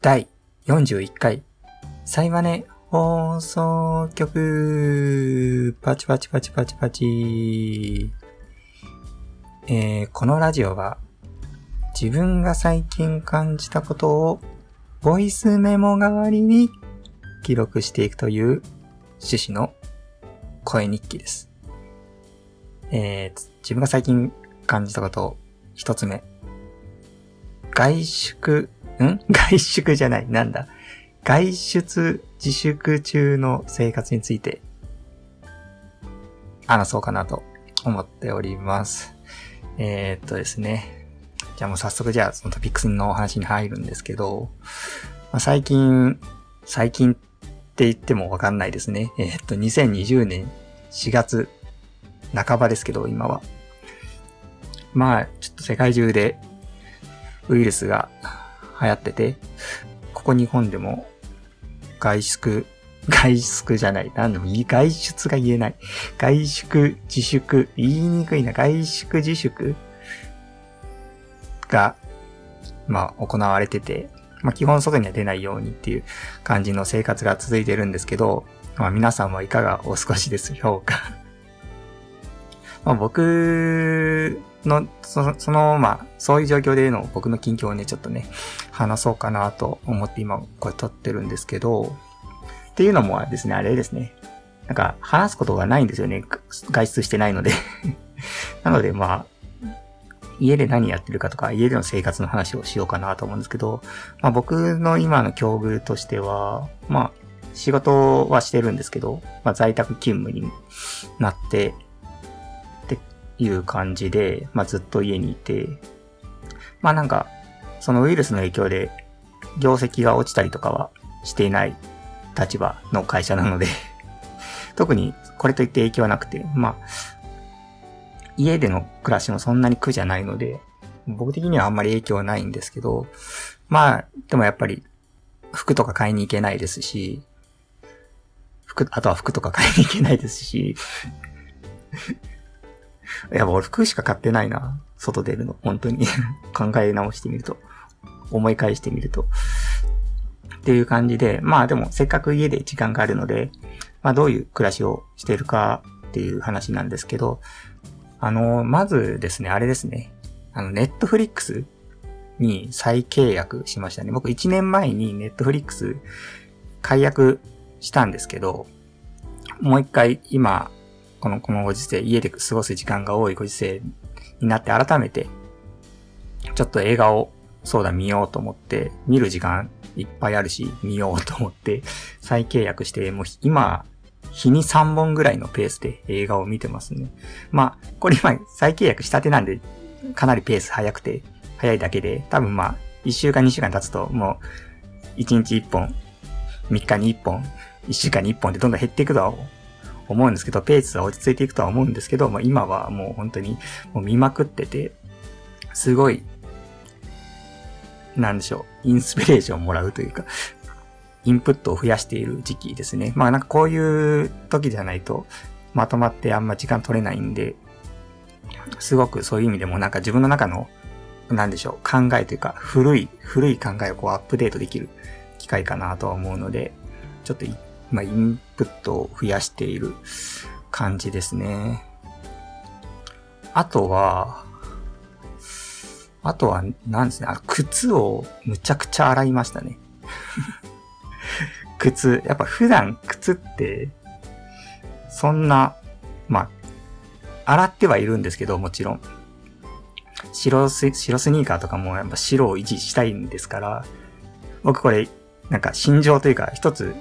第41回、サイマネ放送局、パチパチパチパチパチ。えー、このラジオは、自分が最近感じたことを、ボイスメモ代わりに記録していくという趣旨の声日記です。えー、自分が最近感じたことを一つ目。外出、ん？外出じゃない。なんだ？外出自粛中の生活について話そうかなと思っております。えー、っとですね。じゃあもう早速じゃあそのトピックスのお話に入るんですけど、まあ、最近、最近って言ってもわかんないですね。えー、っと、2020年4月半ばですけど、今は。まあ、ちょっと世界中でウイルスが流行ってて、ここ日本でも外出、外出じゃない。なんでもいい外出が言えない。外出、自粛、言いにくいな。外出自粛が、まあ、行われてて、まあ、基本外には出ないようにっていう感じの生活が続いてるんですけど、まあ、皆さんはいかがお過ごしでしょうか まあ、僕の、その、その、まあ、そういう状況での僕の近況をね、ちょっとね、話そうかなと思って今、これ撮ってるんですけど、っていうのもですね、あれですね。なんか、話すことがないんですよね。外出してないので なので、まあ、家で何やってるかとか、家での生活の話をしようかなと思うんですけど、まあ僕の今の境遇としては、まあ、仕事はしてるんですけど、まあ在宅勤務になって、いう感じで、まあ、ずっと家にいて、まあなんか、そのウイルスの影響で、業績が落ちたりとかはしていない立場の会社なので。特にこれといって影響はなくて、まあ、家での暮らしもそんなに苦じゃないので、僕的にはあんまり影響はないんですけど、まあ、でもやっぱり、服とか買いに行けないですし、服、あとは服とか買いに行けないですしいや、俺服しか買ってないな。外出るの。本当に 考え直してみると。思い返してみると。っていう感じで、まあでもせっかく家で時間があるので、まあどういう暮らしをしてるかっていう話なんですけど、あの、まずですね、あれですね。あの、ネットフリックスに再契約しましたね。僕1年前にネットフリックス解約したんですけど、もう一回今この、このご時世、家で過ごす時間が多いご時世になって改めて、ちょっと映画を、そうだ、見ようと思って、見る時間いっぱいあるし、見ようと思って、再契約して、もう今、日に3本ぐらいのペースで映画を見てますね。まあ、これ今、再契約したてなんで、かなりペース早くて、早いだけで、多分まあ、1週間2週間経つと、もう、1日1本、3日に1本、1週間に1本でどんどん減っていくとは思うんですけど、ペースは落ち着いていくとは思うんですけど、まあ、今はもう本当にもう見まくってて、すごい、なんでしょう、インスピレーションをもらうというか、インプットを増やしている時期ですね。まあなんかこういう時じゃないと、まとまってあんま時間取れないんで、すごくそういう意味でもなんか自分の中の、なんでしょう、考えというか、古い、古い考えをこうアップデートできる機会かなとは思うので、ちょっとまあ、インプットを増やしている感じですね。あとは、あとは、なんですね、靴をむちゃくちゃ洗いましたね。靴、やっぱ普段靴って、そんな、まあ、洗ってはいるんですけど、もちろん。白ス、白スニーカーとかもやっぱ白を維持したいんですから、僕これ、なんか心情というか一つ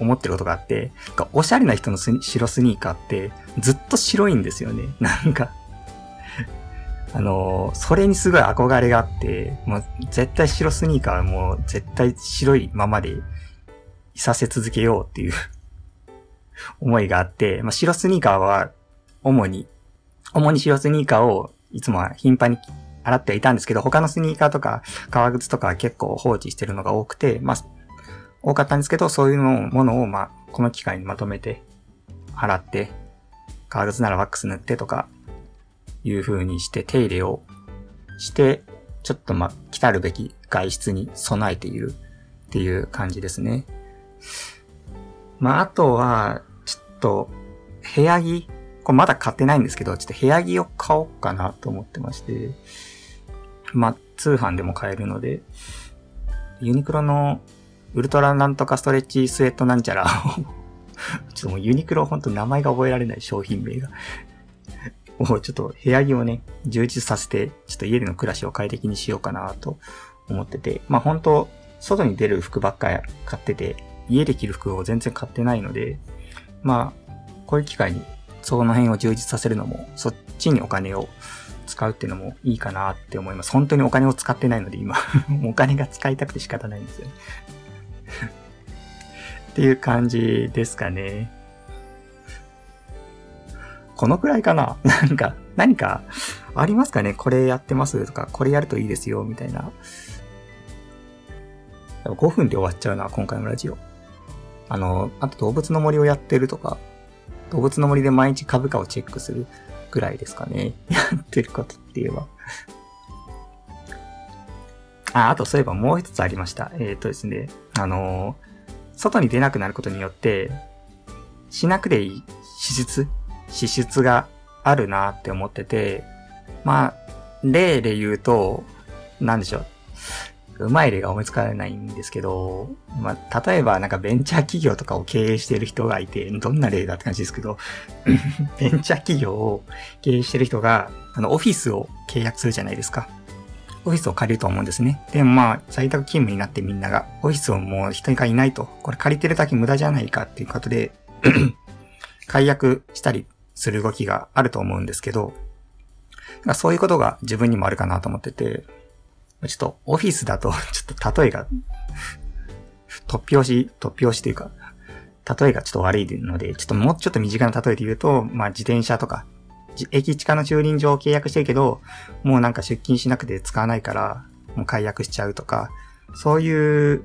思ってることがあって、おしゃれな人の白スニーカーってずっと白いんですよね。なんか あの、それにすごい憧れがあって、もう絶対白スニーカーはもう絶対白いままでいさせ続けようっていう 思いがあって、まあ、白スニーカーは主に、主に白スニーカーをいつもは頻繁に洗ってはいたんですけど、他のスニーカーとか革靴とかは結構放置してるのが多くて、まあ、多かったんですけど、そういうのものを、まあ、この機会にまとめて、洗って、革靴ならワックス塗ってとか、いう風にして手入れをして、ちょっとま、来たるべき外出に備えているっていう感じですね。まあ、あとは、ちょっと、部屋着、これまだ買ってないんですけど、ちょっと部屋着を買おうかなと思ってまして、まあ、通販でも買えるので、ユニクロのウルトラなんとかストレッチスウェットなんちゃら。ちょっともうユニクロほんと名前が覚えられない商品名が。もうちょっと部屋着をね、充実させて、ちょっと家での暮らしを快適にしようかなと思ってて、まあ本当外に出る服ばっか買ってて、家で着る服を全然買ってないので、まあ、こういう機会にその辺を充実させるのも、そっちにお金を使うっていうのもいいかなって思います。本当にお金を使ってないので今。お金が使いたくて仕方ないんですよね。っていう感じですかね。このくらいかな？なんか、何かありますかね？これやってます？とか、これやるといいですよ、みたいな。5分で終わっちゃうな、今回のラジオ。あの、あと動物の森をやってるとか、動物の森で毎日株価をチェックするぐらいですかね。やってることって言えば。あ、あとそういえばもう一つありました。えっ、ー、とですね、あの外に出なくなることによって、しなくていい支出支出があるなって思ってて、まあ、例で言うと、なんでしょう。うまい例が思いつかないんですけど、まあ、例えばなんかベンチャー企業とかを経営してる人がいて、どんな例だって感じですけど、ベンチャー企業を経営してる人が、あの、オフィスを契約するじゃないですか。オフィスを借りると思うんですね。でもまあ、在宅勤務になってみんなが、オフィスをもう人がいないと、これ借りてるだけ無駄じゃないかっていうことで 解約したりする動きがあると思うんですけど、そういうことが自分にもあるかなと思ってて、ちょっとオフィスだと、ちょっと例えが、突拍子、突拍子というか、例えがちょっと悪いので、ちょっともうちょっと身近な例えで言うと、まあ自転車とか、駅地下の駐輪場を契約してるけど、もうなんか出勤しなくて使わないから、もう解約しちゃうとか、そういう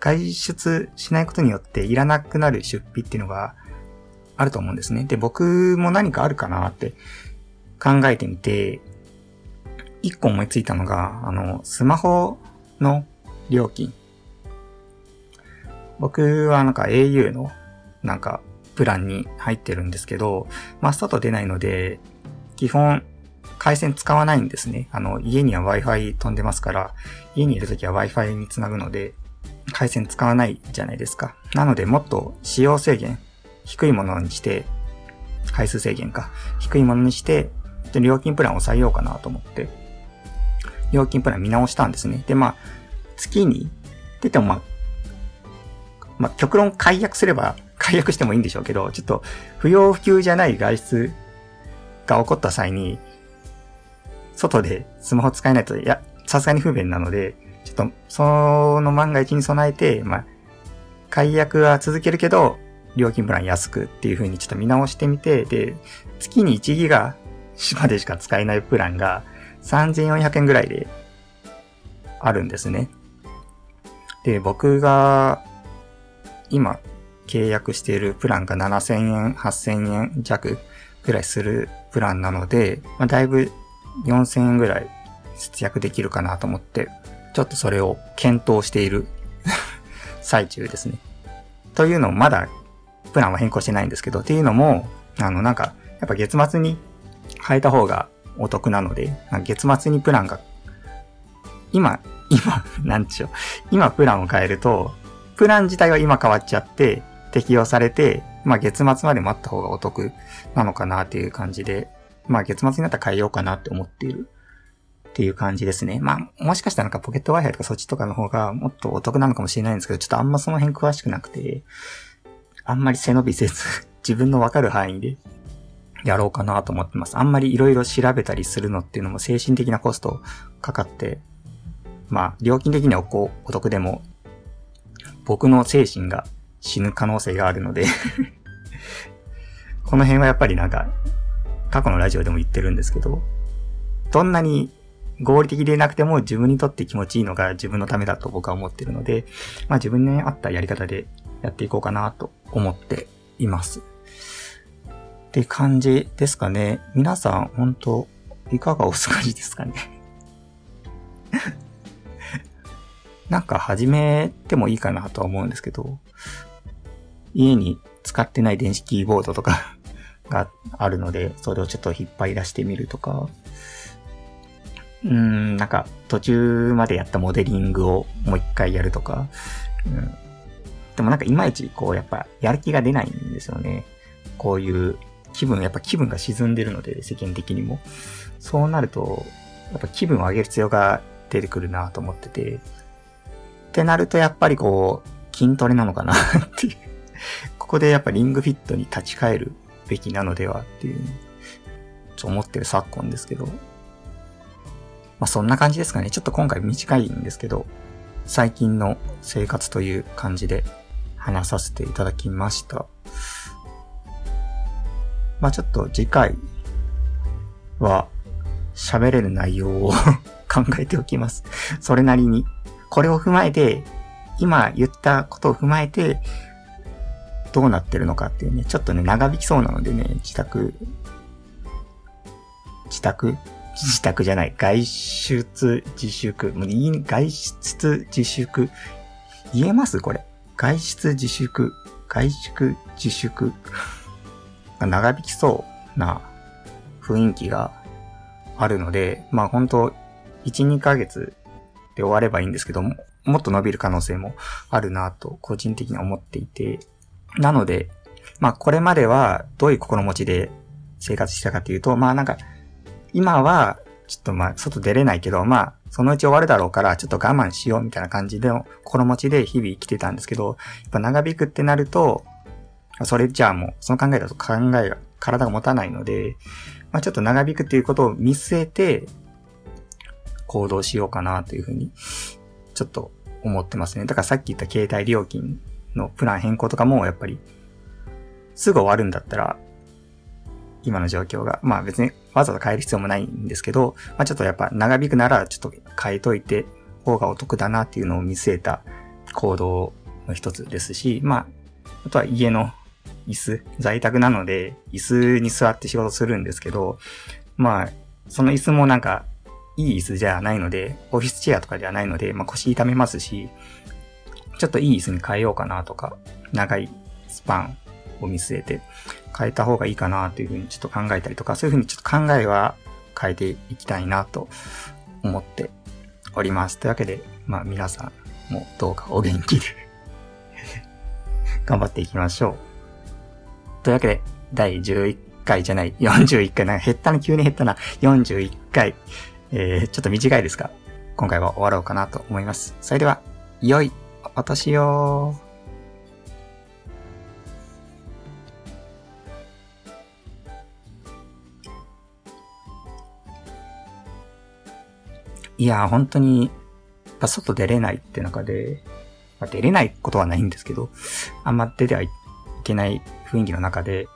外出しないことによっていらなくなる出費っていうのがあると思うんですね。で、僕も何かあるかなって考えてみて、一個思いついたのが、あの、スマホの料金。僕はなんか au のなんかプランに入ってるんですけど、まあ、外出ないので、基本回線使わないんですね。あの、家には Wi-Fi 飛んでますから、家にいるときは Wi-Fi につなぐので、回線使わないじゃないですか。なので、もっと使用制限、低いものにして、回数制限か、低いものにして、料金プランを抑えようかなと思って、料金プラン見直したんですね。で、まあ、月に、って言ってもまあ、まあ、極論解約すれば、解約してもいいんでしょうけど、ちょっと、不要不急じゃない外出が起こった際に、外でスマホ使えないと、いや、さすがに不便なので、ちょっと、その万が一に備えて、まあ、解約は続けるけど、料金プラン安くっていう風にちょっと見直してみて、で、月に1ギガまでしか使えないプランが3400円ぐらいであるんですね。で、僕が今契約しているプランが7000円、8000円弱ぐらいするプランなので、まあ、だいぶ4000円ぐらい節約できるかなと思って、ちょっとそれを検討している 最中ですね。というのもまだプランは変更してないんですけど、っていうのも、あの、なんか、やっぱ月末に変えた方がお得なので、月末にプランが、今、今、なんちゅう、今プランを変えると、プラン自体は今変わっちゃって、適用されて、まあ月末まで待った方がお得なのかなっていう感じで、まあ月末になったら変えようかなって思っているっていう感じですね。まあもしかしたらなんかポケット Wi-Fi とかそっちとかの方がもっとお得なのかもしれないんですけど、ちょっとあんまその辺詳しくなくて、あんまり背伸びせず自分のわかる範囲でやろうかなと思ってます。あんまり色々調べたりするのっていうのも精神的なコストかかって、まあ、料金的にはお得でも、僕の精神が死ぬ可能性があるので この辺はやっぱりなんか、過去のラジオでも言ってるんですけど、どんなに合理的でなくても自分にとって気持ちいいのが自分のためだと僕は思ってるので、まあ自分に合ったやり方でやっていこうかなと思っています。って感じですかね。皆さん、本当いかがお過ごしですかね なんか始めてもいいかなとは思うんですけど、家に使ってない電子キーボードとか があるので、それをちょっと引っ張り出してみるとか、うーん、なんか途中までやったモデリングをもう一回やるとか、うん、でもなんかいまいちこうやっぱやる気が出ないんですよね。こういう気分、やっぱ気分が沈んでるので、世間的にも。そうなると、やっぱ気分を上げる必要が出てくるなと思ってて。ってなるとやっぱりこう、筋トレなのかなっていう。ここでやっぱリングフィットに立ち返るべきなのではっていう、ちょ思ってる昨今ですけど。まあそんな感じですかね。ちょっと今回短いんですけど、最近の生活という感じで話させていただきました。まあちょっと次回は喋れる内容を 考えておきます。それなりに。これを踏まえて、今言ったことを踏まえて、どうなってるのかっていうね、ちょっとね、長引きそうなのでね、自宅、自宅？自宅じゃない。外出自粛？もう、外出自粛？言えますこれ。外出自粛？外出自粛？長引きそうな雰囲気があるので、まあ本当1、2ヶ月で終わればいいんですけども、もっと伸びる可能性もあるなと個人的に思っていて、なので、まあこれまではどういう心持ちで生活したかというと、まあなんか、今はちょっとまあ外出れないけど、まあそのうち終わるだろうからちょっと我慢しようみたいな感じでの心持ちで日々生きてたんですけど、やっぱ長引くってなると、それじゃあもう、その考えだと考えが、体が持たないので、まあちょっと長引くっていうことを見据えて、行動しようかなというふうに、ちょっと思ってますね。だからさっき言った携帯料金のプラン変更とかも、やっぱり、すぐ終わるんだったら、今の状況が、まあ別にわざわざ変える必要もないんですけど、まあちょっとやっぱ長引くならちょっと変えといて方がお得だなっていうのを見据えた行動の一つですし、まあ、あとは家の椅子、在宅なので、椅子に座って仕事するんですけど、まあ、その椅子もなんか、いい椅子じゃないので、オフィスチェアとかではないので、まあ腰痛めますし、ちょっといい椅子に変えようかなとか、長いスパンを見据えて変えた方がいいかなというふうにちょっと考えたりとか、そういうふうにちょっと考えは変えていきたいなと思っております。というわけで、まあ皆さんもどうかお元気で 頑張っていきましょう。というわけで、第11回じゃない、41回、なんか減ったな、急に減ったな、41回、えー、ちょっと短いですが、今回は終わろうかなと思います。それでは、良いお年をいや、本当に、やっ外出れないって中で、まあ、出れないことはないんですけど、あんま出てはいけない雰囲気の中で、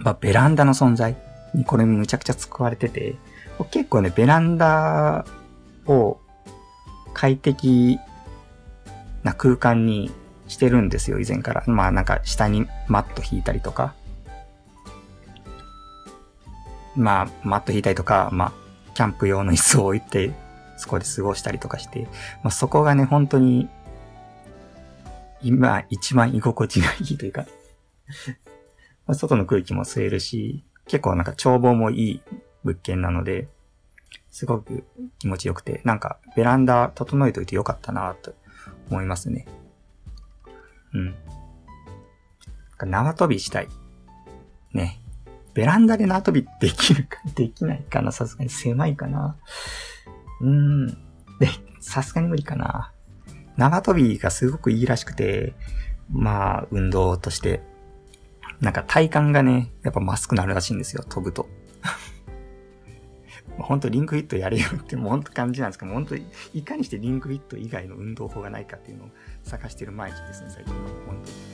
まあ、ベランダの存在にこれむちゃくちゃ使われてて、結構ね、ベランダを快適な空間にしてるんですよ、以前から。まあなんか下にマット引いたりとか。まあ、マット引いたりとか、まあ、キャンプ用の椅子を置いて、そこで過ごしたりとかして、まあそこがね、本当に、今一番居心地がいいというか ま、外の空気も吸えるし、結構なんか眺望もいい物件なので、すごく気持ちよくて、なんかベランダ整えといてよかったなと思いますね。うん。縄跳びしたい。ね。ベランダで縄跳びできるか、できないかなさすがに狭いかな。うーん。で、さすがに無理かな。縄跳びがすごくいいらしくて、まあ、運動としてなんか体感がね、やっぱマスクなるらしいんですよ、飛ぶと。ほんとリンクフィットやれよってもうほんと感じなんですけど、本当いかにしてリンクフィット以外の運動法がないかっていうのを探してる毎日ですね、最近は。本当に。